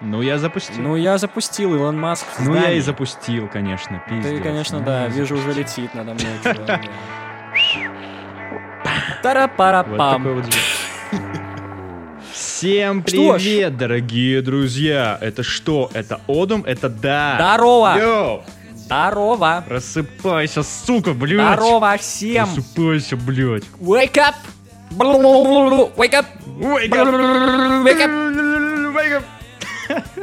Ну, я запустил. Ну, я запустил Илон Маск Ну, я и запустил, конечно, Ты, пиздец. конечно, Ну, да, вижу, уже запустил. летит надо мной. Вот Тара-пара-пам. вот звук. Всем привет, дорогие друзья! Это что? Это Одум? Это да! Здорово! Йоу! Здорово! Просыпайся, сука, блядь! Здорово всем! Просыпайся, блядь! Wake up! Wake up! Wake Wake up! Wake up!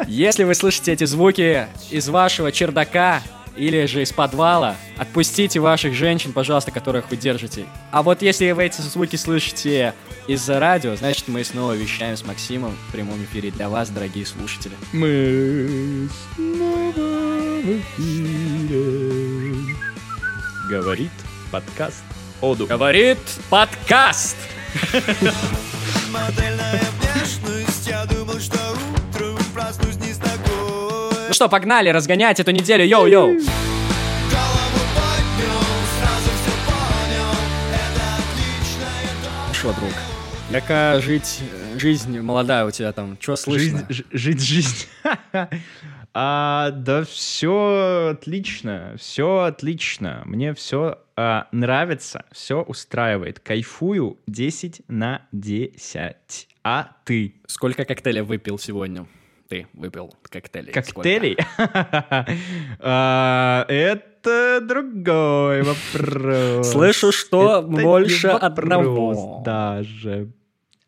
Если вы слышите эти звуки из вашего чердака или же из подвала, отпустите ваших женщин, пожалуйста, которых вы держите. А вот если вы эти звуки слышите из-за радио, значит мы снова вещаем с Максимом в прямом эфире для вас, дорогие слушатели. Мы снова в эфире. Говорит подкаст Оду. Говорит подкаст! Модельная что, погнали разгонять эту неделю, йоу-йоу! Голову поднял, сразу все понял Это отличная Что, друг? Какая жить, э, жизнь молодая у тебя там? Что слышно? Жизнь, жить жизнь. А, да все отлично, все отлично. Мне все нравится, все устраивает. Кайфую 10 на 10. А ты? Сколько коктейлей выпил сегодня? Ты выпил коктейлей. Коктейлей? А, Это другой вопрос. Слышу, что больше одного. даже.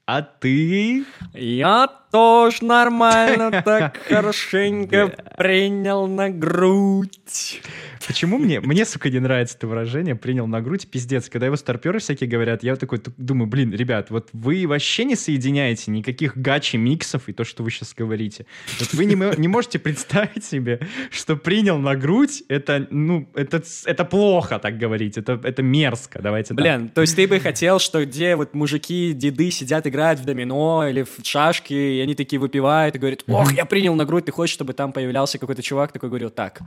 А ты? Я тоже нормально так хорошенько принял на грудь. Почему мне, мне, сука, не нравится это выражение «принял на грудь», пиздец. Когда его старперы всякие говорят, я такой думаю, блин, ребят, вот вы вообще не соединяете никаких гачи-миксов и то, что вы сейчас говорите. Вот вы не, не можете представить себе, что «принял на грудь» — это, ну, это, это плохо так говорить, это, это мерзко, давайте так. Блин, то есть ты бы хотел, что где вот мужики, деды сидят, играют в домино или в шашки, и они такие выпивают и говорят, ох, я принял на грудь, ты хочешь, чтобы там появлялся какой-то чувак, такой говорил, так,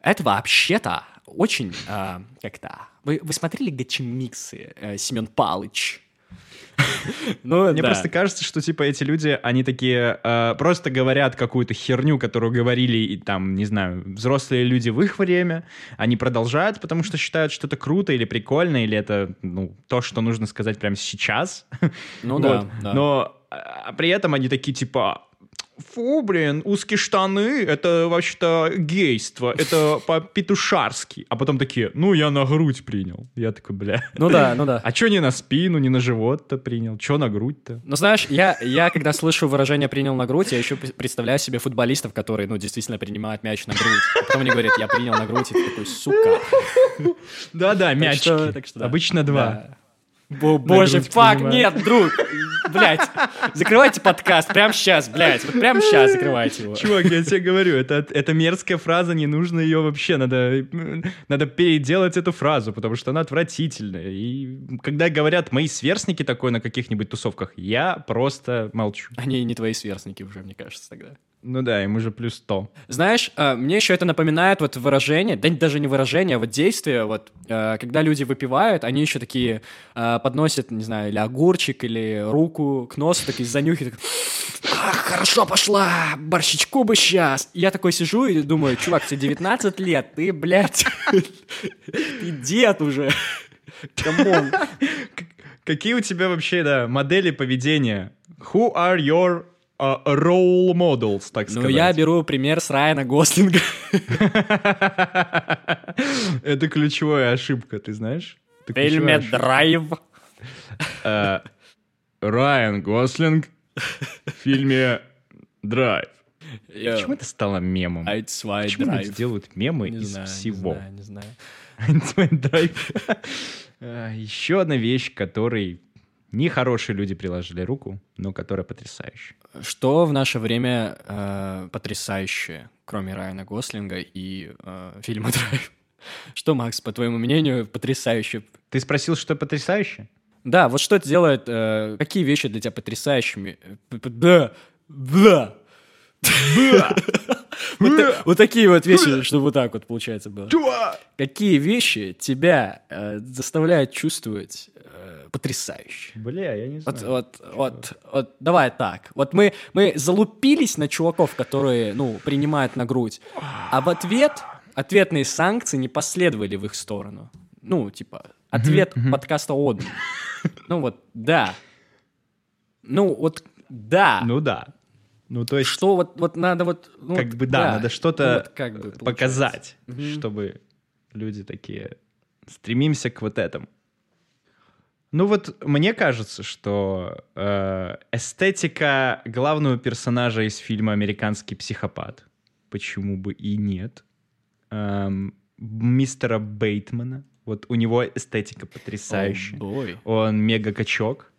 это вообще-то очень, а, как-то... Вы, вы смотрели гачи-миксы, э, Семен Палыч? Ну, Мне да. просто кажется, что типа эти люди, они такие э, просто говорят какую-то херню, которую говорили и там, не знаю, взрослые люди в их время. Они продолжают, потому что считают, что это круто или прикольно, или это ну то, что нужно сказать прямо сейчас. Ну Вот. да, да. Но а, при этом они такие типа. Фу, блин, узкие штаны, это вообще-то гейство, это по-петушарски. А потом такие, ну, я на грудь принял. Я такой, бля. Ну да, ну да. А чё не на спину, не на живот-то принял? Чё на грудь-то? Ну, знаешь, я, я когда слышу выражение «принял на грудь», я еще представляю себе футболистов, которые, ну, действительно принимают мяч на грудь. А потом они говорят «я принял на грудь», и ты такой «сука». Да-да, мячики. Обычно два. Бо- Боже, фак, нет, друг, блядь, закрывайте подкаст прямо сейчас, блядь, вот прямо сейчас закрывайте его. Чувак, я тебе говорю, это, это мерзкая фраза, не нужно ее вообще, надо, надо переделать эту фразу, потому что она отвратительная. И когда говорят мои сверстники такое на каких-нибудь тусовках, я просто молчу. Они не твои сверстники уже, мне кажется, тогда. Ну да, им уже плюс 100. Знаешь, э, мне еще это напоминает вот выражение, да даже не выражение, а вот действие, вот, э, когда люди выпивают, они еще такие э, подносят, не знаю, или огурчик, или руку к носу, такие занюхи, так, «Ах, хорошо пошла, борщичку бы сейчас. Я такой сижу и думаю, чувак, тебе 19 лет, ты, блядь, ты дед уже. Come on. Какие у тебя вообще, да, модели поведения? Who are your role models, так Ну, сказать? я беру пример с Райана Гослинга. Это ключевая ошибка, ты знаешь? Фильме. «Драйв». Э, Райан Гослинг в фильме «Драйв». Я- Почему это стало мемом? Zwei, Почему люди делают мемы из знаю, не всего? знаю, не знаю. А, Еще одна вещь, которой нехорошие люди приложили руку, но которая потрясающая. Что в наше время э, потрясающее, кроме Райана Гослинга и э, фильма «Драйв»? Что, Макс, по твоему мнению, потрясающе? Ты спросил, что потрясающе? Да, вот что это делает, э, какие вещи для тебя потрясающими? Да, да. Вот та- Вот такие вот вещи, что вот так вот получается было. Какие вещи тебя э, заставляют чувствовать э, потрясающе? Бля, я не знаю. вот, вот, вот, давай так. Вот мы, мы залупились на чуваков, которые, ну, принимают на грудь, а в ответ ответные санкции не последовали в их сторону. Ну, типа, ответ подкаста Оден. Ну вот, да. Ну вот, да. Ну да. Ну то есть, Что вот, вот надо вот... ну, как бы да, надо Ну, что-то вот как бы получается. показать, Мгм. чтобы люди такие стремимся к вот этому. Ну вот мне кажется, что э, эстетика главного персонажа из фильма «Американский психопат», почему бы и нет, эм, мистера Бейтмана, вот у него эстетика потрясающая. Бой. Он мега-качок,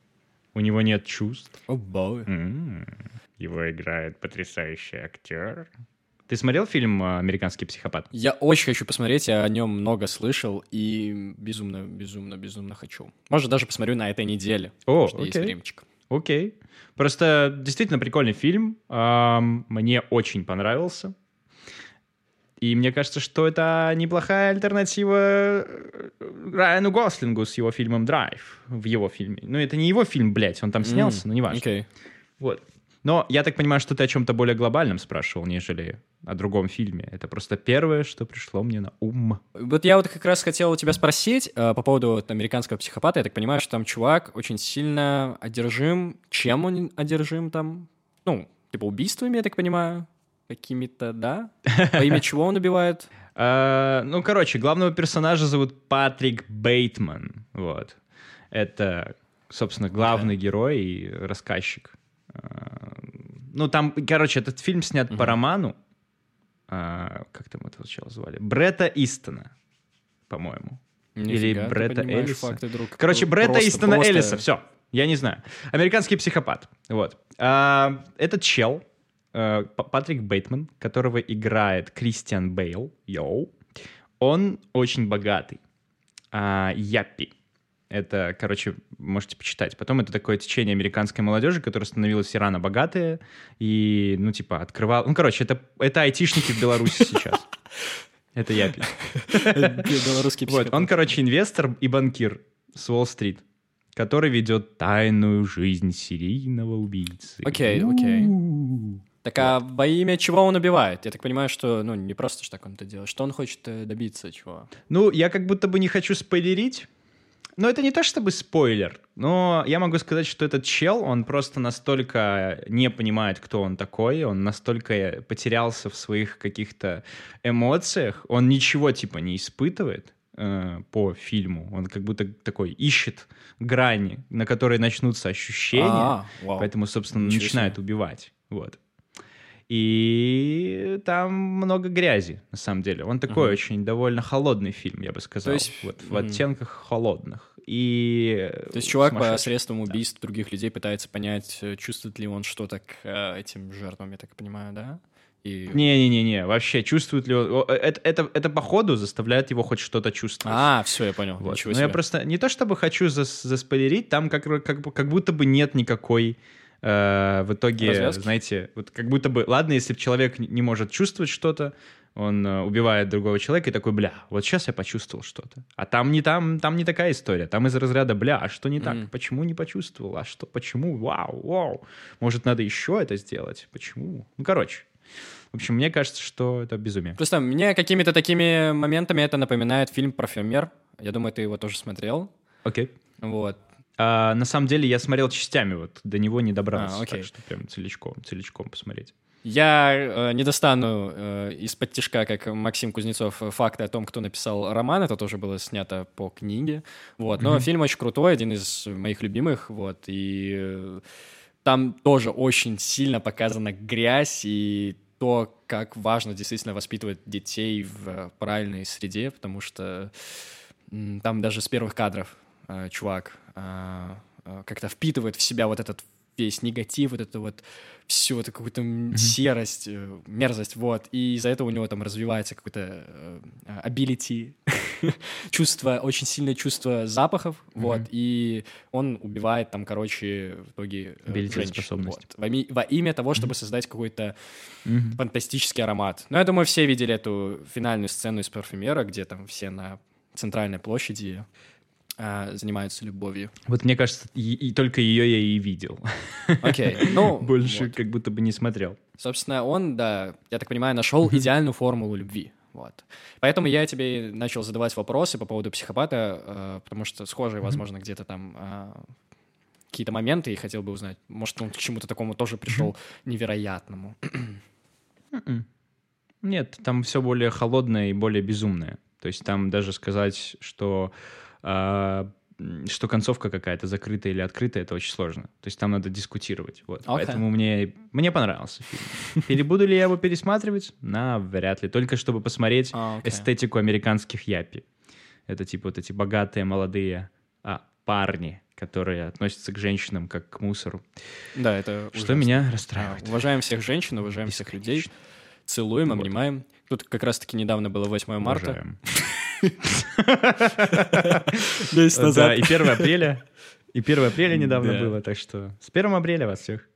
у него нет чувств. О, бой. М, Его играет потрясающий актер. Ты смотрел фильм э, «Американский психопат»? Я очень хочу посмотреть, я о нем много слышал и безумно, безумно, безумно хочу. Может, даже посмотрю на этой неделе. О, что есть окей. времечко. Окей. Просто действительно прикольный фильм. Мне очень понравился. И мне кажется, что это неплохая альтернатива э, Райану Гослингу с его фильмом «Драйв». В его фильме. Ну, это не его фильм, блядь, он там снялся, но не важно. Окей. Вот. Но я так понимаю, что ты о чем-то более глобальном спрашивал, нежели о другом фильме. Это просто первое, что пришло мне на ум. Вот я вот как раз хотел у тебя спросить э, по поводу вот американского психопата. Я так понимаю, что там чувак очень сильно одержим. Чем он одержим там? Ну, типа убийствами, я так понимаю, какими-то, да? Во имя чего он убивает? А, ну, короче, главного персонажа зовут Патрик Бейтман. Вот. Это, собственно, главный герой и рассказчик. А, ну, там, короче, этот фильм снят по роману. а, как там этого чела звали? Бретта Истона, по-моему. Или Нифига, ты Бретта Эллиса. факты, друг. Короче, Бретта Просто- Истона просто- Эллиса, все. Я не знаю. Американский психопат. Вот. А, этот чел, э, Патрик Бейтман, которого играет Кристиан Бейл, йоу, он очень богатый. А, Яппи. Это, короче, можете почитать. Потом это такое течение американской молодежи, которая становилась рано богатая и, ну, типа, открывал... Ну, короче, это, это айтишники в Беларуси сейчас. Это Яппи. Белорусский Вот, он, короче, инвестор и банкир с Уолл-стрит, который ведет тайную жизнь серийного убийцы. Окей, окей. Так а во имя чего он убивает? Я так понимаю, что, ну, не просто ж так он это делает. Что он хочет э, добиться, чего? Ну, я как будто бы не хочу спойлерить, но это не то чтобы спойлер, но я могу сказать, что этот чел, он просто настолько не понимает, кто он такой, он настолько потерялся в своих каких-то эмоциях, он ничего типа не испытывает э, по фильму, он как будто такой ищет грани, на которой начнутся ощущения, А, вау. поэтому, собственно, Ничего начинает убивать. Вот. И там много грязи, на самом деле. Он такой Мгм. очень довольно холодный фильм, я бы сказал. есть, вот в мгм. оттенках холодных. И То есть чувак по средствам убийств других людей пытается понять, э, чувствует ли он что-то к э, этим жертвам, я так понимаю, да? И... Не-не-не, вообще чувствует ли он... о, Это, это, это походу заставляет его хоть что-то чувствовать. А, все, я понял. Вот. Ничего Но себе. я просто не то чтобы хочу зас- заспойлерить, там как, как, как будто бы нет никакой э, в итоге, Развязки? знаете, вот как будто бы, ладно, если человек не может чувствовать что-то, он э, убивает другого человека и такой, бля, вот сейчас я почувствовал что-то. А там не там, там не такая история. Там из разряда, бля, а что не так? Мгм. Почему не почувствовал? А что, почему? Вау, вау. Может, надо еще это сделать? Почему? Ну, короче. В общем, мне кажется, что это безумие. Просто мне какими-то такими моментами это напоминает фильм «Парфюмер». Я думаю, ты его тоже смотрел. Окей. Вот. А, на самом деле я смотрел частями, вот до него не добрался, А, окей. так что прям целичком, целичком посмотреть. Я э, не достану э, из-под тяжка, как Максим Кузнецов, э, факты о том, кто написал роман. Это тоже было снято по книге. Вот. Но фильм очень крутой, один из моих любимых. Вот. И э, там тоже очень сильно показана грязь и то, как важно действительно воспитывать детей в правильной среде, потому что там даже с первых кадров э, чувак э, как-то впитывает в себя вот этот весь негатив, вот это вот всю эту какую-то серость, э, мерзость, вот. И из-за этого у него там развивается какое-то э, ability, чувство, очень сильное чувство запахов, вот. И он убивает там, короче, в итоге э, Ability — женщин, способность. вот. Во, ми- во имя того, чтобы создать какой-то фантастический аромат. Ну, я думаю, все видели эту финальную сцену из «Парфюмера», где там все на центральной площади а, занимаются любовью. Вот мне кажется, и, и только ее я и видел. Окей, ну, Больше вот. как будто бы не смотрел. Собственно, он, да, я так понимаю, нашел идеальную формулу любви. Вот. Поэтому я тебе начал задавать вопросы по поводу психопата, э, потому что схожие, возможно, где-то там а, какие-то моменты, и хотел бы узнать, может, он к чему-то такому тоже пришел невероятному. Мгм. Нет, там все более холодное и более безумное. То есть там даже сказать, что, что концовка какая-то закрытая или открытая, это очень сложно. То есть там надо дискутировать. Вот. Окей. Поэтому мне, мне понравился фильм. Перебуду ли я его пересматривать? На, вряд ли. Только чтобы посмотреть А, окей. эстетику американских япи. Это типа вот эти богатые молодые а, парни, которые относятся к женщинам как к мусору. Да, это Что ужасно. меня А, расстраивает. Уважаем всех женщин, уважаем всех людей. Целуем, Вот. обнимаем. Тут как раз-таки недавно было 8 марта. Месяц Да, и 1 апреля. И 1 апреля недавно Да. было, так что с 1 апреля вас всех.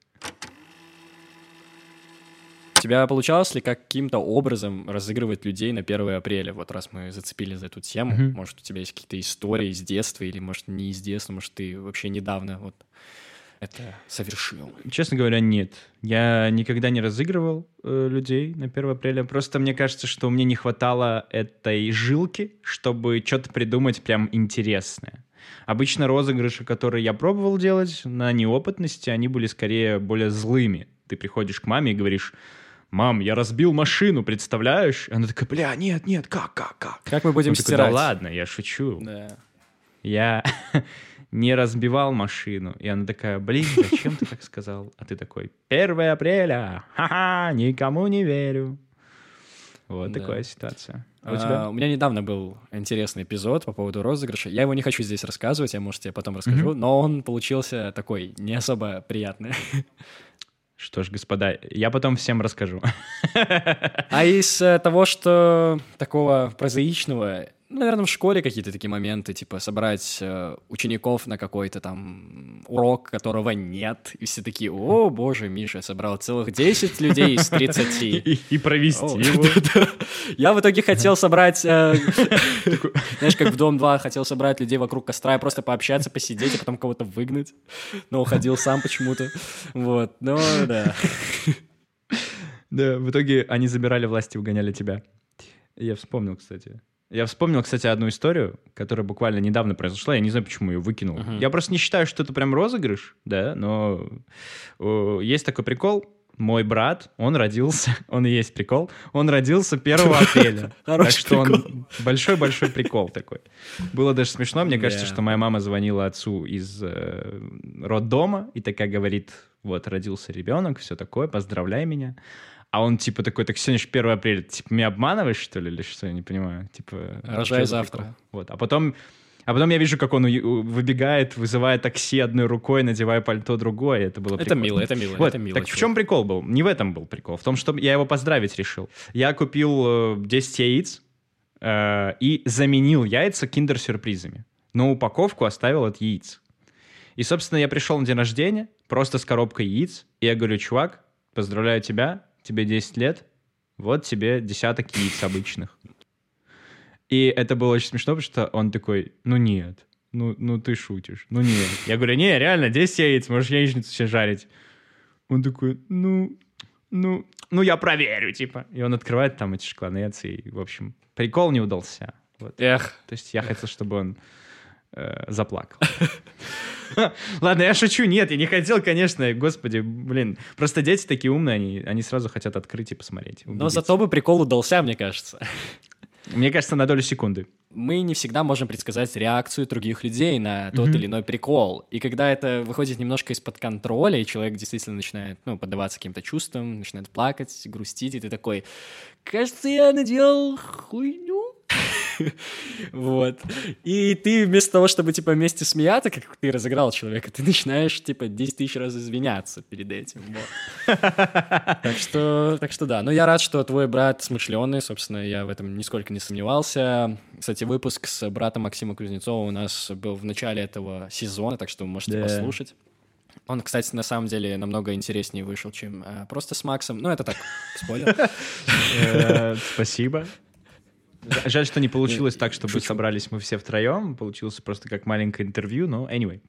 У тебя получалось ли каким-то образом разыгрывать людей на 1 апреля? Вот раз мы зацепили за эту тему, Мгм. может, у тебя есть какие-то истории из детства, или, может, не из детства, может, ты вообще недавно вот это совершил? Честно говоря, нет. Я никогда не разыгрывал э, людей на 1 апреля. Просто мне кажется, что мне не хватало этой жилки, чтобы что-то придумать прям интересное. Обычно розыгрыши, которые я пробовал делать на неопытности, они были скорее более злыми. Ты приходишь к маме и говоришь, «Мам, я разбил машину, представляешь?» И она такая, «Бля, нет, нет, как, как, как?» Как мы будем Он такой, стирать? да ладно, я шучу. Да. Я не разбивал машину. И она такая, блин, зачем ты так сказал? А ты такой, 1 апреля, ха-ха, никому не верю. Вот Да. такая ситуация. А у А, тебя? у меня недавно был интересный эпизод по поводу розыгрыша. Я его не хочу здесь рассказывать, я, может, тебе потом расскажу, но он получился такой не особо приятный. Что ж, господа, я потом всем расскажу. А из э, того, что такого прозаичного, наверное, в школе какие-то такие моменты, типа собрать э, учеников на какой-то там урок, которого нет, и все такие, о, боже, Миша собрал целых 10 людей из 30. И, и провести О, его. Я в итоге хотел собрать, э, знаешь, как в Дом 2, хотел собрать людей вокруг костра и просто пообщаться, посидеть, а потом кого-то выгнать. Но уходил сам почему-то. Вот, ну да. Да, в итоге они забирали власть и угоняли тебя. Я вспомнил, кстати. Я вспомнил, кстати, одну историю, которая буквально недавно произошла. Я не знаю, почему ее выкинул. Мгм. Я просто не считаю, что это прям розыгрыш, да, но э, есть такой прикол. Мой брат, он родился, он и есть прикол, он родился 1 апреля. Так что он большой-большой прикол такой. Было даже смешно, мне кажется, что моя мама звонила отцу из э, роддома и такая говорит, вот, родился ребенок, все такое, поздравляй меня. А он типа такой, так сегодня же 1 апреля, ты, типа меня обманываешь, что ли, или что, я не понимаю. Типа, Рожай завтра. прикол? Вот, а потом... А потом я вижу, как он выбегает, вызывает такси одной рукой, надевая пальто другой. Это было Это прикольно. мило, это мило, Вот, это мило. так в чувак. чем прикол был? Не в этом был прикол. В том, что я его поздравить решил. Я купил э, 10 яиц э, и заменил яйца киндер-сюрпризами. Но упаковку оставил от яиц. И, собственно, я пришел на день рождения просто с коробкой яиц. И я говорю, чувак, поздравляю тебя, тебе 10 лет, вот тебе десяток яиц обычных. И это было очень смешно, потому что он такой, ну нет, ну, ну ты шутишь, ну нет. Я говорю, не, реально, 10 яиц, можешь яичницу себе жарить. Он такой, ну, ну, ну я проверю, типа. И он открывает там эти шоколадные яйца, и, в общем, прикол не удался. Вот. Эх, То есть я хотел, чтобы он э, заплакал. Ладно, я шучу, нет, я не хотел, конечно, господи, блин. Просто дети такие умные, они, они сразу хотят открыть и посмотреть. но убедиться. зато бы прикол удался, мне кажется. Мне кажется, на долю секунды. Мы не всегда можем предсказать реакцию других людей на тот или иной прикол. И когда это выходит немножко из-под контроля, и человек действительно начинает ну, поддаваться каким-то чувствам, начинает плакать, грустить, и ты такой, кажется, я наделал хуйню. Вот. И ты вместо того, чтобы, типа, вместе смеяться, как ты разыграл человека, ты начинаешь, типа, 10 тысяч раз извиняться перед этим. Вот. Так что, так что да. Но я рад, что твой брат смышленый, собственно, я в этом нисколько не сомневался. Кстати, выпуск с братом Максима Кузнецова у нас был в начале этого сезона, так что вы можете Да. послушать. Он, кстати, на самом деле намного интереснее вышел, чем э, просто с Максом. Ну, это так, спойлер. Э, Спасибо. Жаль, что не получилось так, чтобы собрались мы все втроем. Получилось просто как маленькое интервью, но anyway.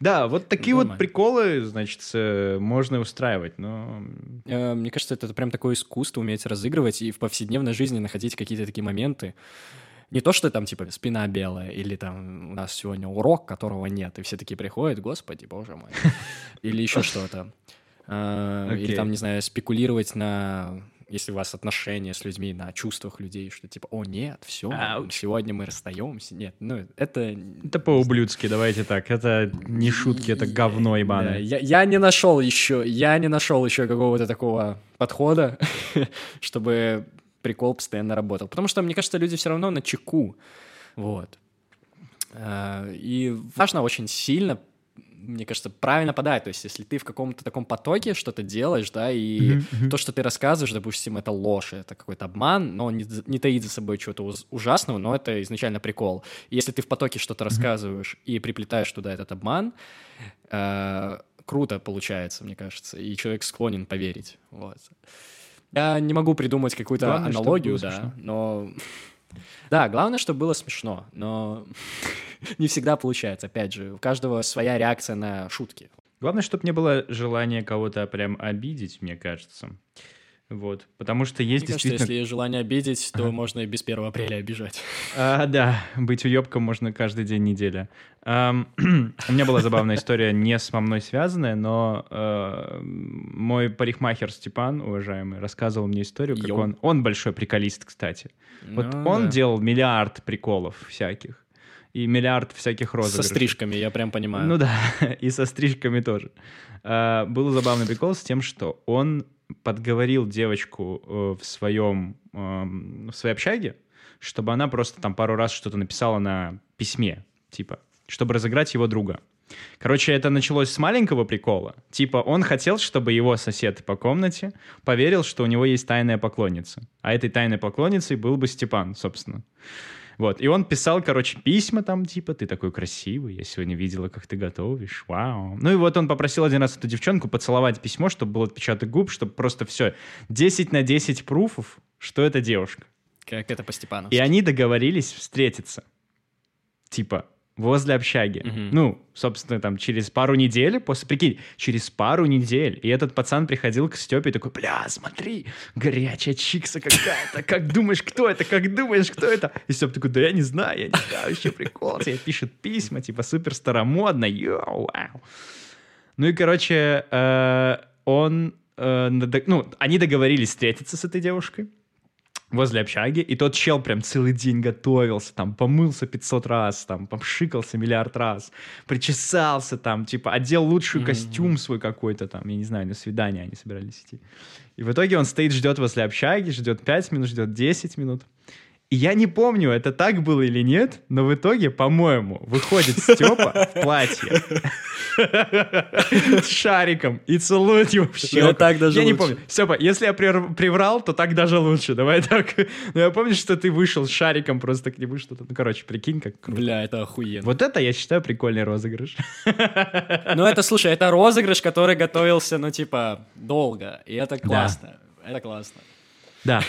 Да, вот такие вот приколы, значит, э, можно устраивать, но... Э, Мне кажется, это прям такое искусство уметь разыгрывать и в повседневной жизни находить какие-то такие моменты. Не то, что там, типа, спина белая, или там у нас сегодня урок, которого нет, и все такие приходят, господи, боже мой. Или еще что-то. Э, Или там, не знаю, спекулировать на если у вас отношения с людьми на чувствах людей, что типа, о, нет, все, Ауч. сегодня мы расстаемся. Нет, ну, это... Это по-ублюдски, давайте так. Это не шутки, это говно Да, ебаное. я, я не нашел еще, я не нашел еще какого-то такого подхода, чтобы прикол постоянно работал. Потому что, мне кажется, люди все равно на чеку. Вот. А, И важно очень сильно, мне кажется, правильно подать. То есть, если ты в каком-то таком потоке что-то делаешь, да, и то, что ты рассказываешь, допустим, это ложь, это какой-то обман, но он не, не таит за собой чего-то ужасного, но это изначально прикол. И если ты в потоке что-то рассказываешь и приплетаешь туда этот обман, э, круто получается, мне кажется, и человек склонен поверить. Вот. Я не могу придумать какую-то Главное, аналогию, да, но... Да, главное, чтобы было смешно, но не всегда получается. Опять же, у каждого своя реакция на шутки. Главное, чтобы не было желания кого-то прям обидеть, мне кажется. Вот. Потому что есть Мне кажется, действительно... если есть желание обидеть, то можно и без 1 апреля обижать. А, да, быть уебком можно каждый день недели. У меня была забавная история, не с мной связанная, но э, мой парикмахер Степан, уважаемый, рассказывал мне историю, как он... Он большой приколист, кстати. Вот Ну, он да. делал миллиард приколов всяких. И миллиард всяких Со розыгрышей. стрижками, я прям понимаю. Ну да, и со стрижками тоже. А, Был забавный прикол с тем, что он подговорил девочку э, в своем в своей общаге, чтобы она просто там пару раз что-то написала на письме, типа, чтобы разыграть его друга. Короче, это началось с маленького прикола. Типа, он хотел, чтобы его сосед по комнате поверил, что у него есть тайная поклонница. А этой тайной поклонницей был бы Степан, собственно. Вот, и он писал, короче, письма там, типа, ты такой красивый, я сегодня видела, как ты готовишь, вау. Ну и вот он попросил один раз эту девчонку поцеловать письмо, чтобы был отпечаток губ, чтобы просто все, 10 на 10 пруфов, что это девушка. Как это по Степану. И они договорились встретиться. Типа, возле общаги. Мгм. Ну, собственно, там через пару недель, после, прикинь, через пару недель. И этот пацан приходил к Степе и такой, бля, смотри, горячая чикса какая-то. Как думаешь, кто это? Как думаешь, кто это? И Степ такой, да я не знаю, я не знаю, вообще прикол. Тебе пишет письма, типа, супер старомодно, йоу, вау. Ну и, короче, э, он, э, ну, они договорились встретиться с этой девушкой возле общаги, и тот чел прям целый день готовился, там, помылся 500 раз, там, попшикался миллиард раз, причесался, там, типа, одел лучший Мгм. костюм свой какой-то, там, я не знаю, на свидание они собирались идти. И в итоге он стоит, ждет возле общаги, ждет 5 минут, ждет 10 минут. Я не помню, это так было или нет, но в итоге, по-моему, выходит Степа в платье с шариком и целует его в щеку. Ну, так даже Я не помню. Степа, если я приврал, то так даже лучше. Давай так. Но я помню, что ты вышел с шариком просто к нему что-то. Ну, короче, прикинь, как круто. Бля, это охуенно. Вот это, я считаю, прикольный розыгрыш. Ну, это, слушай, это розыгрыш, который готовился, ну, типа, долго. И это классно. Это классно. Да,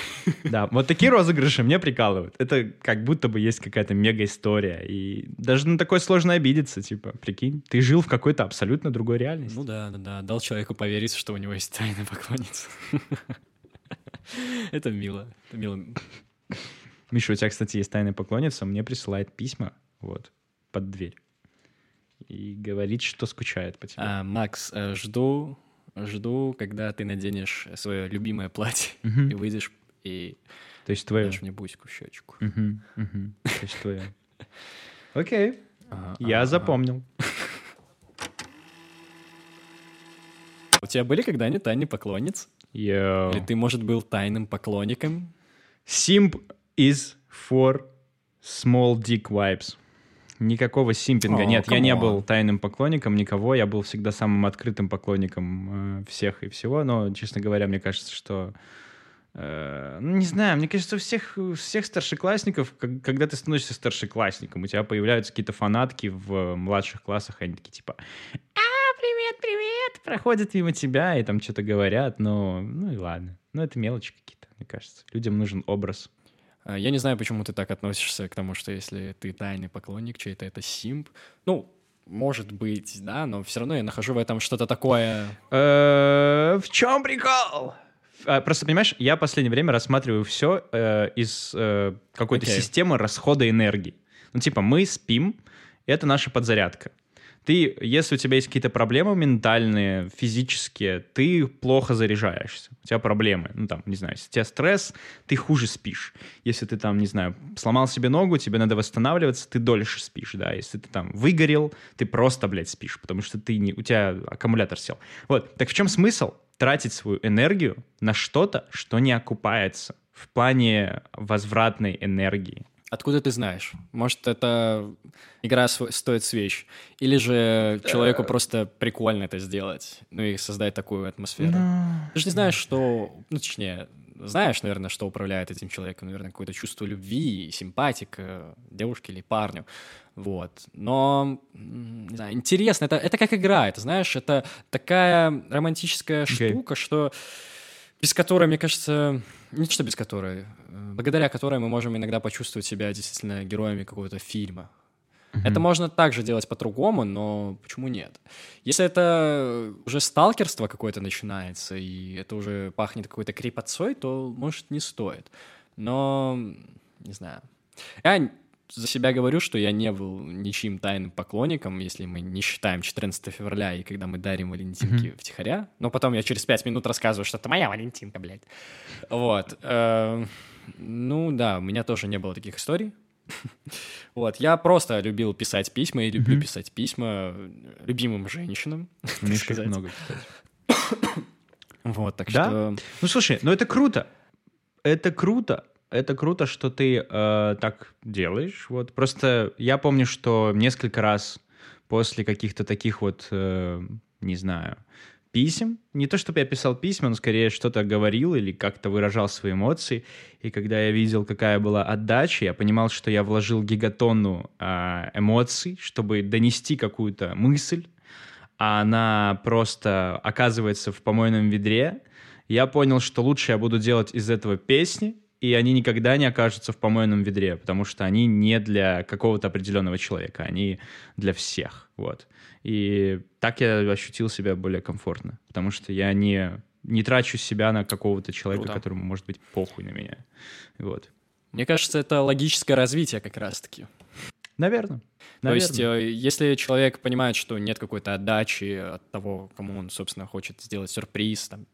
да. Вот такие розыгрыши меня прикалывают. Это как будто бы есть какая-то мега-история. И даже на такое сложно обидеться, типа, прикинь. Ты жил в какой-то абсолютно другой реальности. Ну да, да, да. Дал человеку поверить, что у него есть тайная поклонница. Это мило. Это мило. Миша, у тебя, кстати, есть тайная поклонница, мне присылает письма, вот, под дверь. И говорит, что скучает по тебе. А, Макс, э, жду, жду, когда ты наденешь свое любимое платье и выйдешь и То есть твое. дашь мне буську в щечку. То есть твое. Окей, я запомнил. У тебя были когда-нибудь тайные поклонницы? Йоу. Или ты, может, был тайным поклонником? Simp is for Small dick vibes. Никакого симпинга. О, Нет, я не был тайным поклонником никого. Я был всегда самым открытым поклонником э, всех и всего. Но, честно говоря, мне кажется, что... э, ну, не знаю, мне кажется, у всех, у всех старшеклассников, как- когда ты становишься старшеклассником, у тебя появляются какие-то фанатки в младших классах, они такие типа «А, привет, привет!» Проходят мимо тебя и там что-то говорят, но ну и ладно. Ну, это мелочи какие-то, мне кажется. Людям нужен образ. А, Я не знаю, почему ты так относишься к тому, что если ты тайный поклонник чей-то, это симп. Ну, может быть, да, но все равно я нахожу в этом что-то такое... Э, В чем прикол? А, Просто, понимаешь, я в последнее время рассматриваю все из э, какой-то системы расхода энергии. Ну, типа, мы спим, это наша подзарядка. Ты, если у тебя есть какие-то проблемы ментальные, физические, ты плохо заряжаешься. У тебя проблемы. Ну, там, не знаю, если у тебя стресс, ты хуже спишь. Если ты там, не знаю, сломал себе ногу, тебе надо восстанавливаться, ты дольше спишь, да. Если ты там выгорел, ты просто, блядь, спишь, потому что ты не, у тебя аккумулятор сел. Вот. Так в чем смысл тратить свою энергию на что-то, что не окупается в плане возвратной энергии? Откуда ты знаешь? Может, это игра стоит свеч? Или же человеку просто прикольно это сделать, ну и создать такую атмосферу? Ты же не знаешь, что... Ну, точнее, знаешь, наверное, что управляет этим человеком. Наверное, какое-то чувство любви, симпатика девушке или парню. Вот. Но, не знаю, интересно. Это, это как игра, это, знаешь, это такая романтическая Окей. штука, что без которой, мне кажется, не что без которой, э, благодаря которой мы можем иногда почувствовать себя действительно героями какого-то фильма. Это можно также делать по-другому, но почему нет? Если это уже сталкерство какое-то начинается, и это уже пахнет какой-то крепотцой, то, может, не стоит. Но, не знаю. Я за себя говорю, что я не был ничьим тайным поклонником, если мы не считаем 14 февраля и когда мы дарим валентинки втихаря. Но потом я через 5 минут рассказываю, что это моя валентинка, блядь. Вот. э, Ну да, у меня тоже не было таких историй. Вот, я просто любил писать письма и люблю писать письма любимым женщинам. сказать. много. Вот, так что... Ну, слушай, ну это круто. Это круто. Это круто, что ты э, так делаешь. Вот просто я помню, что несколько раз после каких-то таких вот, э, не знаю, писем, не то чтобы я писал письма, но скорее что-то говорил или как-то выражал свои эмоции. И когда я видел, какая была отдача, я понимал, что я вложил гигатонну а, эмоций, чтобы донести какую-то мысль, а она просто оказывается в помойном ведре, я понял, что лучше я буду делать из этого песни, и они никогда не окажутся в помойном ведре, потому что они не для какого-то определенного человека, они для всех, вот. И так я ощутил себя более комфортно, потому что я не, не трачу себя на какого-то человека, Круто. которому может быть похуй на меня, вот. Мне кажется, это логическое развитие как раз-таки. Наверное. То есть, э, если человек понимает, что нет какой-то отдачи от того, кому он, собственно, хочет сделать сюрприз, там,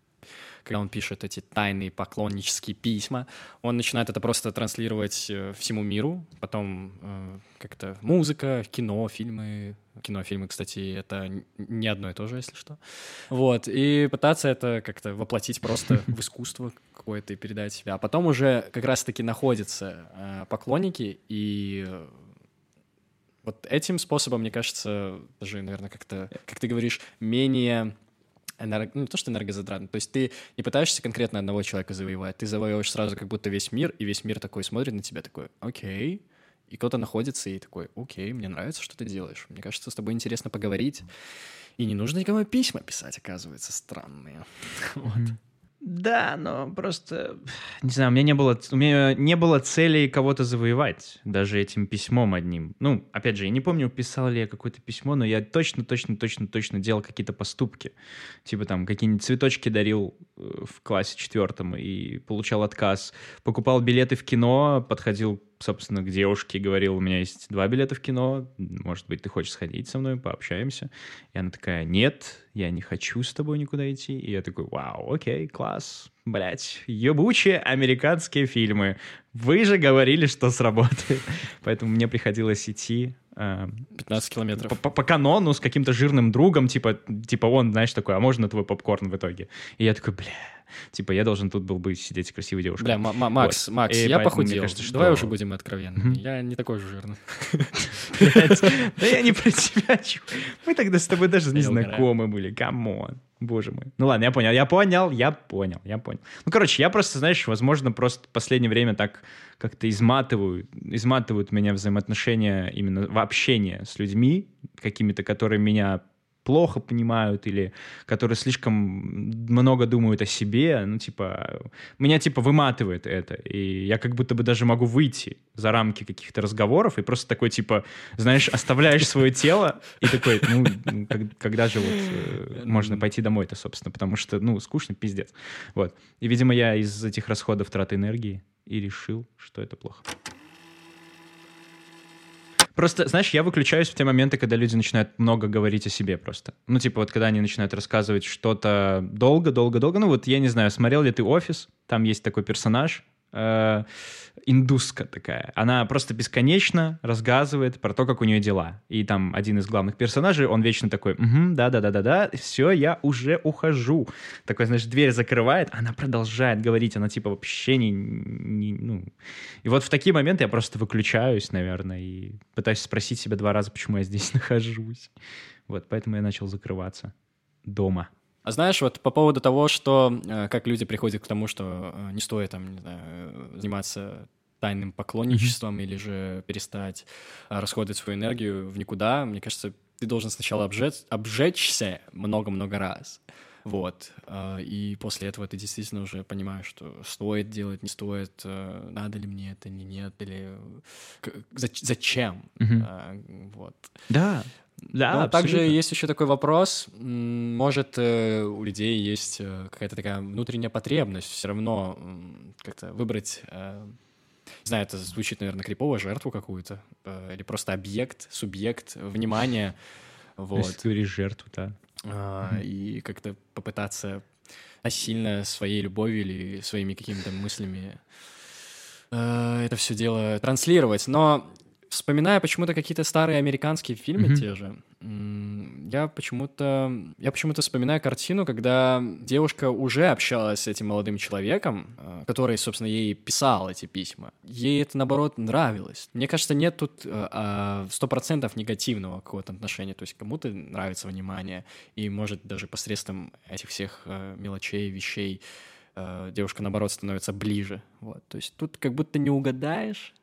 когда он пишет эти тайные поклоннические письма, он начинает это просто транслировать э, всему миру. Потом э, как-то музыка, кино, фильмы. Кино, фильмы, кстати, это не одно и то же, если что. Вот. И пытаться это как-то воплотить просто в искусство какое-то и передать себя. А потом уже как раз-таки находятся э, поклонники и э, вот этим способом, мне кажется, даже, наверное, как-то, как ты говоришь, менее энерго... ну, то, что энергозатратно. То есть ты не пытаешься конкретно одного человека завоевать, ты завоевываешь сразу как будто весь мир, и весь мир такой смотрит на тебя, такой, окей. И кто-то находится и такой, окей, мне нравится, что ты делаешь. Мне кажется, с тобой интересно поговорить. И не нужно никому письма писать, оказывается, странные. Вот. Да, но просто, не знаю, у меня не было, у меня не было цели кого-то завоевать, даже этим письмом одним. Ну, опять же, я не помню, писал ли я какое-то письмо, но я точно, точно, точно, точно делал какие-то поступки. Типа там какие-нибудь цветочки дарил э, в классе четвертом и получал отказ. Покупал билеты в кино, подходил, собственно, к девушке говорил, у меня есть два билета в кино, может быть, ты хочешь сходить со мной, пообщаемся. И она такая, нет, я не хочу с тобой никуда идти. И я такой, вау, окей, класс. Блять, ебучие американские фильмы. Вы же говорили, что сработает. Поэтому мне приходилось идти. Э, 15 километров. по, по- по канону с каким-то жирным другом, типа, типа он, знаешь, такой, а можно твой попкорн в итоге? И я такой, бля, типа я должен тут был бы сидеть с красивой девушкой. Бля, Ма- Ма- Макс, Вот. Макс, И я похудел. кажется, что- Давай уже будем откровенны. Мгм. Я не такой же жирный. Да я не про тебя. Мы тогда с тобой даже не знакомы были, come on. Боже мой. Ну ладно, я понял, я понял, я понял, я понял. Ну, короче, я просто, знаешь, возможно, просто в последнее время так как-то изматывают, изматывают меня взаимоотношения именно в общении с людьми, какими-то, которые меня плохо понимают или которые слишком много думают о себе, ну, типа, меня, типа, выматывает это, и я как будто бы даже могу выйти за рамки каких-то разговоров и просто такой, типа, знаешь, оставляешь свое тело и такой, ну, ну, когда же вот э, можно пойти домой-то, собственно, потому что, ну, скучно, пиздец. Вот. И, видимо, я из этих расходов траты энергии и решил, что это плохо. Просто, знаешь, я выключаюсь в те моменты, когда люди начинают много говорить о себе просто. Ну, типа, вот когда они начинают рассказывать что-то долго-долго-долго. Ну, вот я не знаю, смотрел ли ты «Офис», там есть такой персонаж, э, индуска такая. Она просто бесконечно рассказывает про то, как у нее дела. И там один из главных персонажей, он вечно такой, угу, да-да-да-да-да, все, я уже ухожу. Такой, знаешь, дверь закрывает, она продолжает говорить, она типа вообще не, не- ну... И вот в такие моменты я просто выключаюсь, наверное, и пытаюсь спросить себя два раза, почему я здесь нахожусь. Вот, поэтому я начал закрываться дома. А знаешь, вот по поводу того, что э, как люди приходят к тому, что э, не стоит там, не знаю, заниматься тайным поклонничеством или же перестать э, расходовать свою энергию в никуда, мне кажется, ты должен сначала обжечь, обжечься много-много раз. Вот. э, И после этого ты действительно уже понимаешь, что стоит делать, не стоит, э, надо ли мне это, не нет, или зачем. А, Вот. Да, да, Но также есть еще такой вопрос. Может, э, у людей есть э, какая-то такая внутренняя потребность все равно как-то выбрать, не знаю, это звучит, наверное, крипово, жертву какую-то, или просто объект, субъект Если вот, ты говоришь жертву, да. А, и как-то попытаться насильно своей любовью или своими какими-то мыслями э, это все дело транслировать. Но вспоминая почему-то какие-то старые американские фильмы Мгм. те же, я почему-то я почему-то вспоминаю картину, когда девушка уже общалась с этим молодым человеком, э, который, собственно, ей писал эти письма. Ей это, наоборот, нравилось. Мне кажется, нет тут сто процентов негативного какого-то отношения. То есть кому-то нравится внимание, и, может, даже посредством этих всех э, мелочей, вещей э, девушка, наоборот, становится ближе. Вот. То есть тут как будто не угадаешь.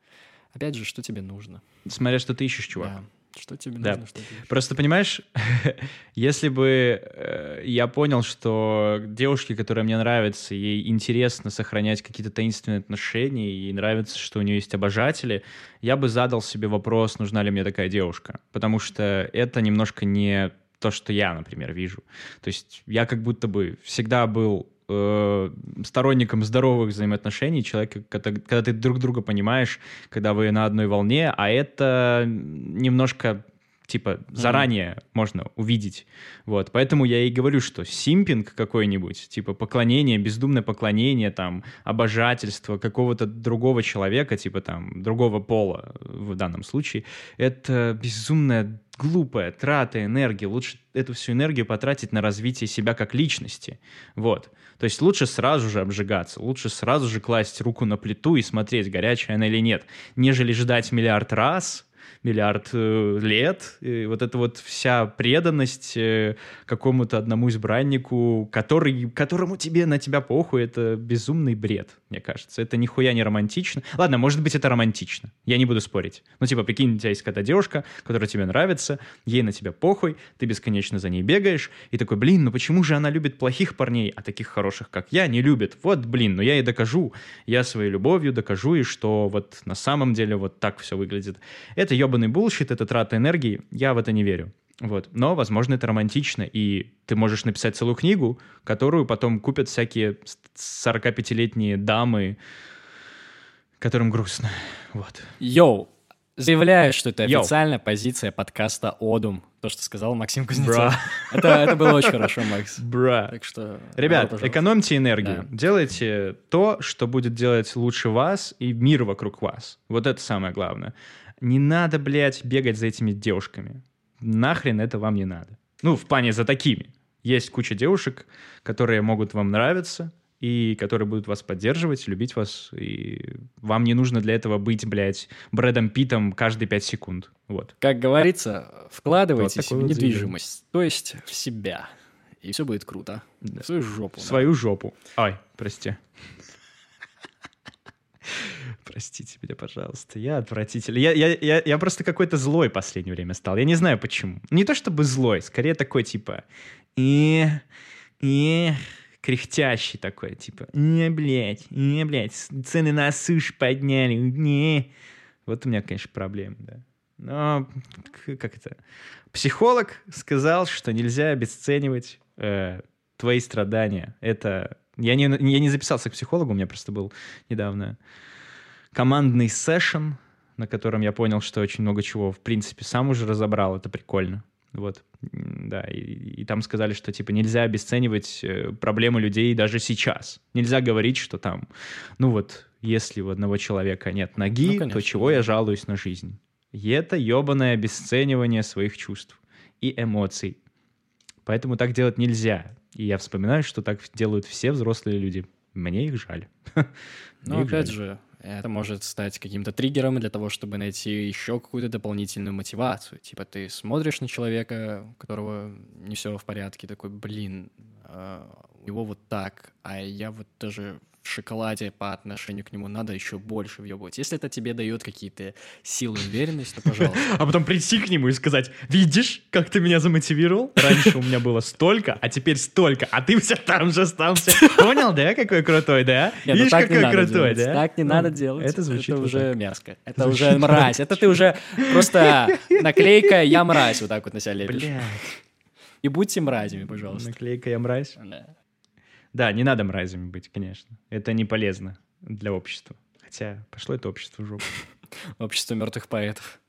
Опять же, что тебе нужно? Смотря что ты ищешь, чувак. Да. Что тебе Да. нужно, что ты ищешь? Просто понимаешь, если бы э, я понял, что девушке, которая мне нравится, ей интересно сохранять какие-то таинственные отношения, и ей нравится, что у нее есть обожатели, я бы задал себе вопрос, нужна ли мне такая девушка. Потому что это немножко не то, что я, например, вижу. То есть я как будто бы всегда был э, сторонником здоровых взаимоотношений, человека, когда, когда ты друг друга понимаешь, когда вы на одной волне, а это немножко типа заранее можно увидеть. Вот, поэтому я и говорю, что симпинг какой-нибудь, типа поклонение, бездумное поклонение, там, обожательство какого-то другого человека, типа там, другого пола в данном случае, это безумная глупая трата энергии. Лучше эту всю энергию потратить на развитие себя как личности. Вот. То есть лучше сразу же обжигаться, лучше сразу же класть руку на плиту и смотреть, горячая она или нет, нежели ждать миллиард раз, миллиард э, лет. И вот эта вот вся преданность э, какому-то одному избраннику, который, которому тебе на тебя похуй, это безумный бред, мне кажется. Это нихуя не романтично. Ладно, может быть, это романтично. Я не буду спорить. Ну, типа, прикинь, у тебя есть какая-то девушка, которая тебе нравится, ей на тебя похуй, ты бесконечно за ней бегаешь, и такой, блин, ну почему же она любит плохих парней, а таких хороших, как я, не любит? Вот, блин, ну я ей докажу. Я своей любовью докажу, и что вот на самом деле вот так все выглядит. Это ебаный bullshit, это трата энергии, я в это не верю. Вот. Но, возможно, это романтично, и ты можешь написать целую книгу, которую потом купят всякие 45-летние дамы, которым грустно. Вот. Yo, заявляю, что это Yo. официальная позиция подкаста «Одум». То, что сказал Максим Кузнецов. Это, это было очень хорошо, Макс. Bruh. Так что... Ребят, пожалуйста. экономьте энергию. Да. Делайте то, что будет делать лучше вас и мир вокруг вас. Вот это самое главное. Не надо, блядь, бегать за этими девушками. Нахрен это вам не надо. Ну, в плане за такими. Есть куча девушек, которые могут вам нравиться, и которые будут вас поддерживать, любить вас, и вам не нужно для этого быть, блядь, Брэдом Питом каждые пять секунд. Вот. Как говорится, вкладывайтесь Вот в недвижимость, то есть в себя, и все будет круто. В свою жопу. В да. свою жопу. Ай, прости. Простите меня, пожалуйста. Я отвратительный. Я, я, я, я просто какой-то злой в последнее время стал. Я не знаю почему. Не то чтобы злой, скорее такой типа... И... И... Кряхтящий такой, типа, не, блядь, не, блядь, цены на суши подняли, не. Вот у меня, конечно, проблемы, да. Но, как это, психолог сказал, что нельзя обесценивать э, твои страдания. Это... Я не, я не записался к психологу, у меня просто был недавно командный сессион, на котором я понял, что очень много чего, в принципе, сам уже разобрал. Это прикольно. Вот, да, и, и там сказали, что, типа, нельзя обесценивать э, проблемы людей даже сейчас. Нельзя говорить, что там, ну вот, если у одного человека нет ноги, Ну, то чего да. я жалуюсь на жизнь? И это ебаное обесценивание своих чувств и эмоций. Поэтому так делать нельзя. И я вспоминаю, что так делают все взрослые люди. Мне их жаль. Их опять жаль. же, это может стать каким-то триггером для того, чтобы найти еще какую-то дополнительную мотивацию. Типа ты смотришь на человека, у которого не все в порядке, такой, блин, а, у него вот так, а я вот даже в шоколаде по отношению к нему надо еще больше въебывать. Если это тебе дает какие-то силы и уверенность, то пожалуйста. А потом прийти к нему и сказать, видишь, как ты меня замотивировал? Раньше у меня было столько, а теперь столько, а ты все там же остался. Понял, да, какой крутой, да? Ну Видишь, так какой крутой, делать. да? Так не Ну, надо делать. Это звучит Это уже так. мерзко. Это уже мразь. Это ты уже просто наклейка «Я мразь» вот так вот на себя лепишь. Блядь, И будьте мразями, пожалуйста. наклейка «Я мразь». Да. Да, не надо мразями быть, конечно. Это не полезно для общества. Хотя пошло это общество в жопу. Общество мертвых поэтов.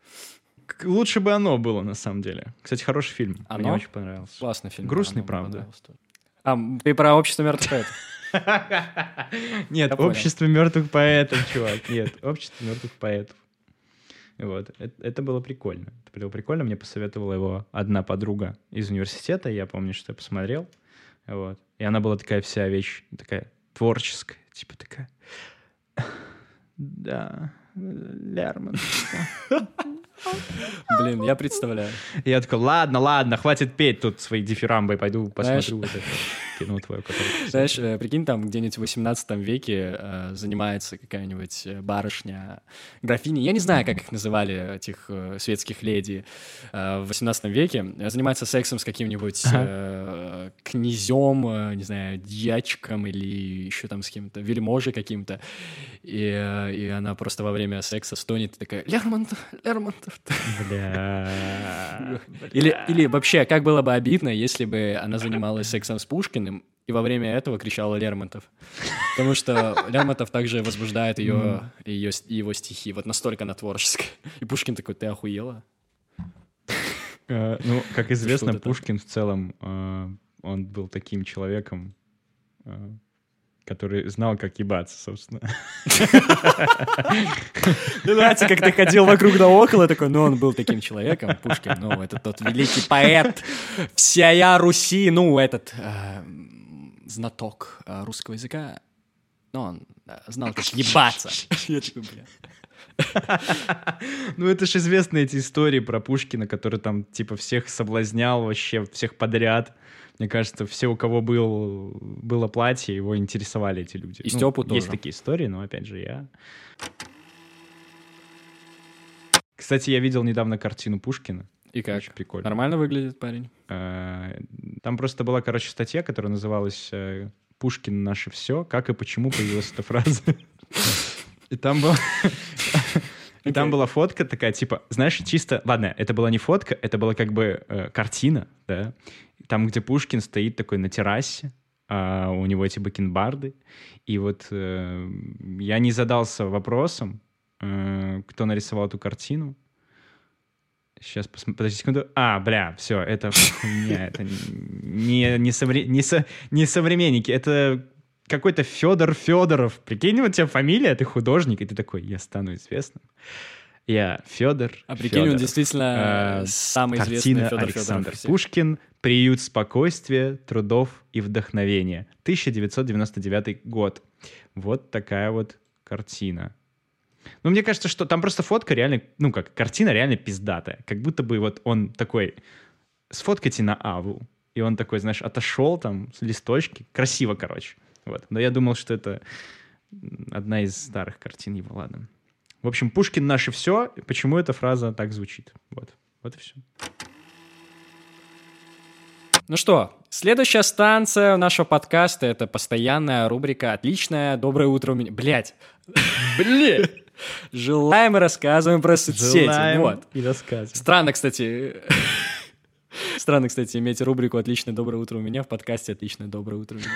Лучше бы оно было, на самом деле. Кстати, хороший фильм. Мне «Оно»? очень понравился. Классный фильм. Грустный, Мне правда. А, ты про общество мертвых поэтов. Нет, общество мертвых поэтов, чувак. Нет, общество мертвых поэтов. Вот. Это было прикольно. Это было прикольно. Мне посоветовала его одна подруга из университета. Я помню, что я посмотрел. Вот. И она была такая вся вещь, такая творческая. Типа такая... Да, Лермонтов. Блин, я представляю. Я такой, ладно, ладно, хватит петь тут свои дифирамбы, пойду посмотрю вот это кино твое, которое... Знаешь, э, прикинь, там где-нибудь в 18 веке э, занимается какая-нибудь э, барышня, графиня, я не знаю, как их называли, этих э, светских леди э, в 18 веке, занимается сексом с каким-нибудь э, князем, э, не знаю, дьячком или еще там с кем-то, вельможей каким-то, и, э, и она просто во время секса стонет и такая «Лермонтов, Лермонтов». Бля... Или, или вообще, как было бы обидно, если бы она занималась сексом с Пушкиным и во время этого кричала Лермонтов. Потому что Лермонтов также возбуждает ее, ее, его стихи. Вот настолько она творческая. И Пушкин такой, ты охуела? Э, Ну, как известно. Пушкин в целом, э, он был таким человеком, э, который знал, как ебаться, собственно. Мне нравится, как ты ходил вокруг да около, такой, ну, он был таким человеком, Пушкин, ну, это тот великий поэт, всея Руси, ну, этот э, знаток э, русского языка, ну, он знал, как ебаться. Я такой, бля. Ну, это же известные эти истории про Пушкина, который там, типа, всех соблазнял вообще, всех подряд. Мне кажется, все, у кого был, было платье, его интересовали эти люди. И Ну, Есть тоже. такие истории, но, опять же, я... Кстати, я видел недавно картину Пушкина. И как? Очень прикольно. Нормально выглядит парень? Э, Там просто была, короче, статья, которая называлась э, «Пушкин наше все. Как и почему появилась эта фраза». И там была... И там Окей. была фотка такая, типа, знаешь, чисто... Ладно, это была не фотка, это была как бы э, картина, да? Там, где Пушкин стоит такой на террасе, а у него эти бакенбарды. И вот э, я не задался вопросом, э, кто нарисовал эту картину. Сейчас посмотрим. Подожди секунду. А, бля, все, это хуйня. Это не, не, совре- не, со- не современники. Это какой-то Федор Федоров. Прикинь, у тебя фамилия, ты художник, и ты такой, я стану известным. Я Федор. А прикинь, он Фёдоров. действительно Э, самый известный Картина Федор Александр Федоров. Пушкин «Приют спокойствия, трудов и вдохновения». 1999 год. Вот такая вот картина. Ну, мне кажется, что там просто фотка реально, ну, как, картина реально пиздатая. Как будто бы вот он такой, сфоткайте на Аву. И он такой, знаешь, отошел там с листочки. Красиво, короче. Вот. Но я думал, что это одна из старых картин его, ладно. В общем, Пушкин наше все. Почему эта фраза так звучит? Вот. Вот и все. Ну что, следующая станция нашего подкаста — это постоянная рубрика «Отличное, доброе утро у меня». Блять, блин. Желаем и рассказываем про соцсети. Вот. и рассказываем. Странно, кстати. Странно, кстати, иметь рубрику «Отличное доброе утро у меня» в подкасте «Отличное доброе утро у меня».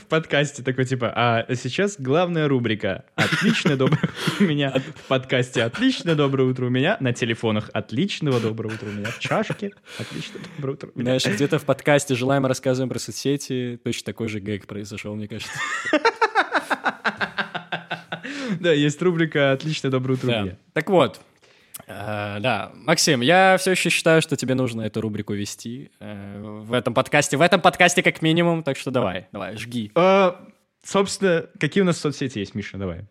В подкасте такой типа, а сейчас главная рубрика «Отличное доброе утро у меня». В подкасте «Отличное доброе утро у меня». На телефонах «Отличного доброго утра у меня». В чашке «Отличное доброе утро у меня». Знаешь, где-то в подкасте «Желаем и рассказываем про соцсети» точно такой же гэг произошел, мне кажется. Да, есть рубрика «Отличное доброе утро у меня». Так вот, э, да, Максим, я все еще считаю, что тебе нужно эту рубрику вести э, в этом подкасте. В этом подкасте как минимум, так что давай, давай, жги. А, Собственно, какие у нас соцсети есть, Миша? Давай.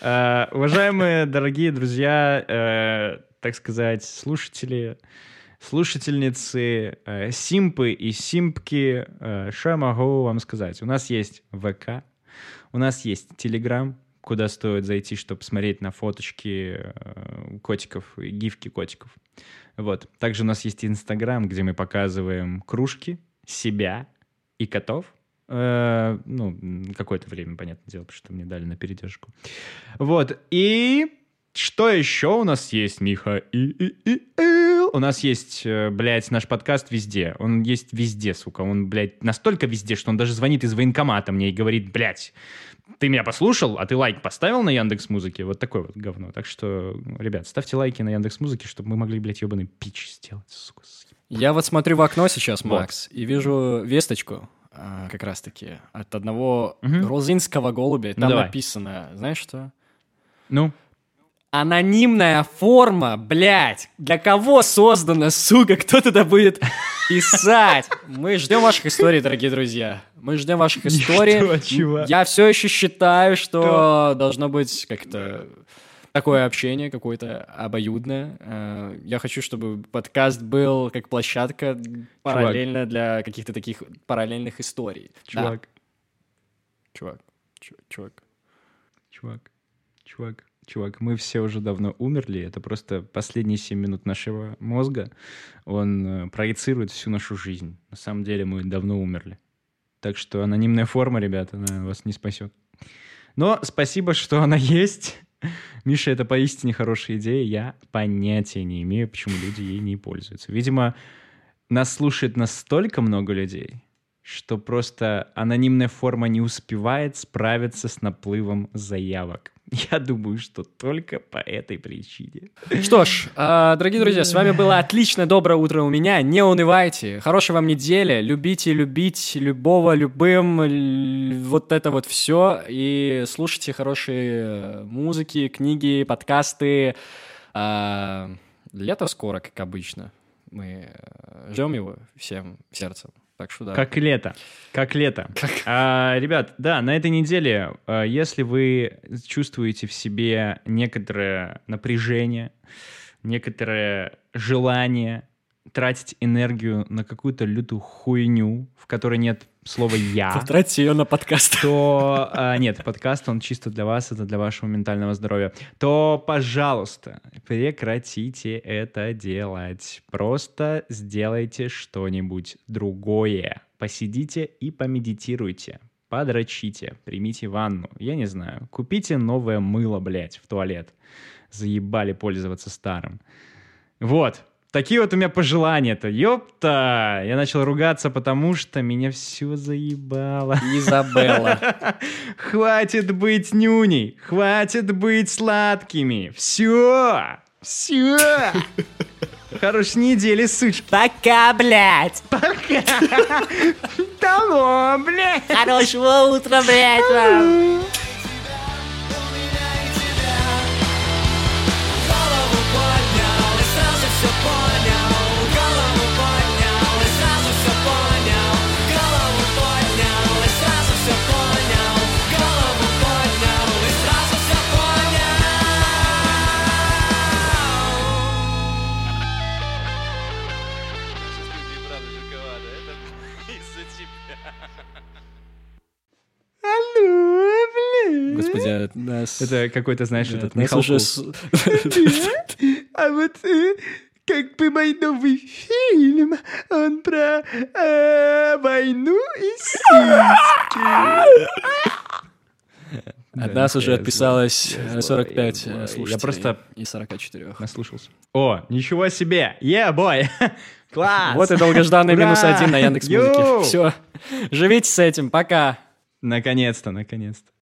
А, Уважаемые, дорогие друзья, э, так сказать, слушатели, слушательницы, э, симпы и симпки, э, что я могу вам сказать? У нас есть ВК, у нас есть Телеграм, куда стоит зайти, чтобы посмотреть на фоточки э, котиков и гифки котиков. Вот. Также у нас есть Инстаграм, где мы показываем кружки, себя и котов. Э, ну, какое-то время, понятное дело, потому что мне дали на передержку. Вот. И что еще у нас есть, Миха? И, и, и, и. У нас есть, э, блядь, наш подкаст везде. Он есть везде, сука. Он, блядь, настолько везде, что он даже звонит из военкомата мне и говорит, блядь, ты меня послушал, а ты лайк поставил на Яндекс Музыке? Вот такое вот говно. Так что, ребят, ставьте лайки на Яндекс Музыке, чтобы мы могли, блядь, ебаный пич сделать, сука. Я вот смотрю в окно сейчас, Вот. Макс, и вижу весточку а, как раз-таки от одного Мгм. грузинского голубя. Ну, Там давай. написано, знаешь что? Ну, Анонимная форма, блядь. Для кого создана, сука? Кто туда будет писать? Мы ждем ваших историй, дорогие друзья. Мы ждем ваших историй. Что, чувак? Я все еще считаю, что должно быть как-то такое общение какое-то обоюдное. Э, Я хочу, чтобы подкаст был как площадка параллельно для каких-то таких параллельных историй. Да. чувак, Чувак. Чу- Чувак. чувак, чувак, чувак, мы все уже давно умерли. Это просто последние 7 минут нашего мозга. Он э, проецирует всю нашу жизнь. На самом деле мы давно умерли. Так что анонимная форма, ребята, она вас не спасет. Но спасибо, что она есть. Миша, это поистине хорошая идея. Я понятия не имею, почему люди ей не пользуются. Видимо, нас слушает настолько много людей, что просто анонимная форма не успевает справиться с наплывом заявок. Я думаю, что только по этой причине. Что ж, а, дорогие друзья, с вами было отличное доброе утро у меня. Не унывайте. Хорошей вам недели. Любите любить любого, любым. Вот это вот все. И слушайте хорошие музыки, книги, подкасты. А, Лето скоро, как обычно. Мы э, ждем его всем сердцем. Так что да. Как лето. Как лето. А, ребят, да, на этой неделе, а, если вы чувствуете в себе некоторое напряжение, некоторое желание тратить энергию на какую-то лютую хуйню, в которой нет слова «я», Потратьте ее на подкаст. то а, нет, подкаст он чисто для вас, это для вашего ментального здоровья. То, пожалуйста, прекратите это делать. Просто сделайте что-нибудь другое. Посидите и помедитируйте. Подрочите, примите ванну. Я не знаю. Купите новое мыло, блядь, в туалет. Заебали пользоваться старым. Вот. Такие вот у меня пожелания-то. Ёпта! Я начал ругаться, потому что меня все заебало. Изабелла. Хватит быть нюней, хватит быть сладкими. Все, все. Хорошей недели, сучки. Пока, блядь! Того, блядь. Хорошего утра, блядь, вам! Господи, а нас... Это какой-то, знаешь, да, этот Михалков. уже А вот э, как бы мой новый фильм, он про э, войну и От нас уже отписалось э, 45 э, слушателей Я просто и 44. наслушался. О, ничего себе! Е, бой! Класс! Вот и долгожданный минус один на Яндекс.Музыке. Все, живите с этим, пока. Наконец-то, наконец-то.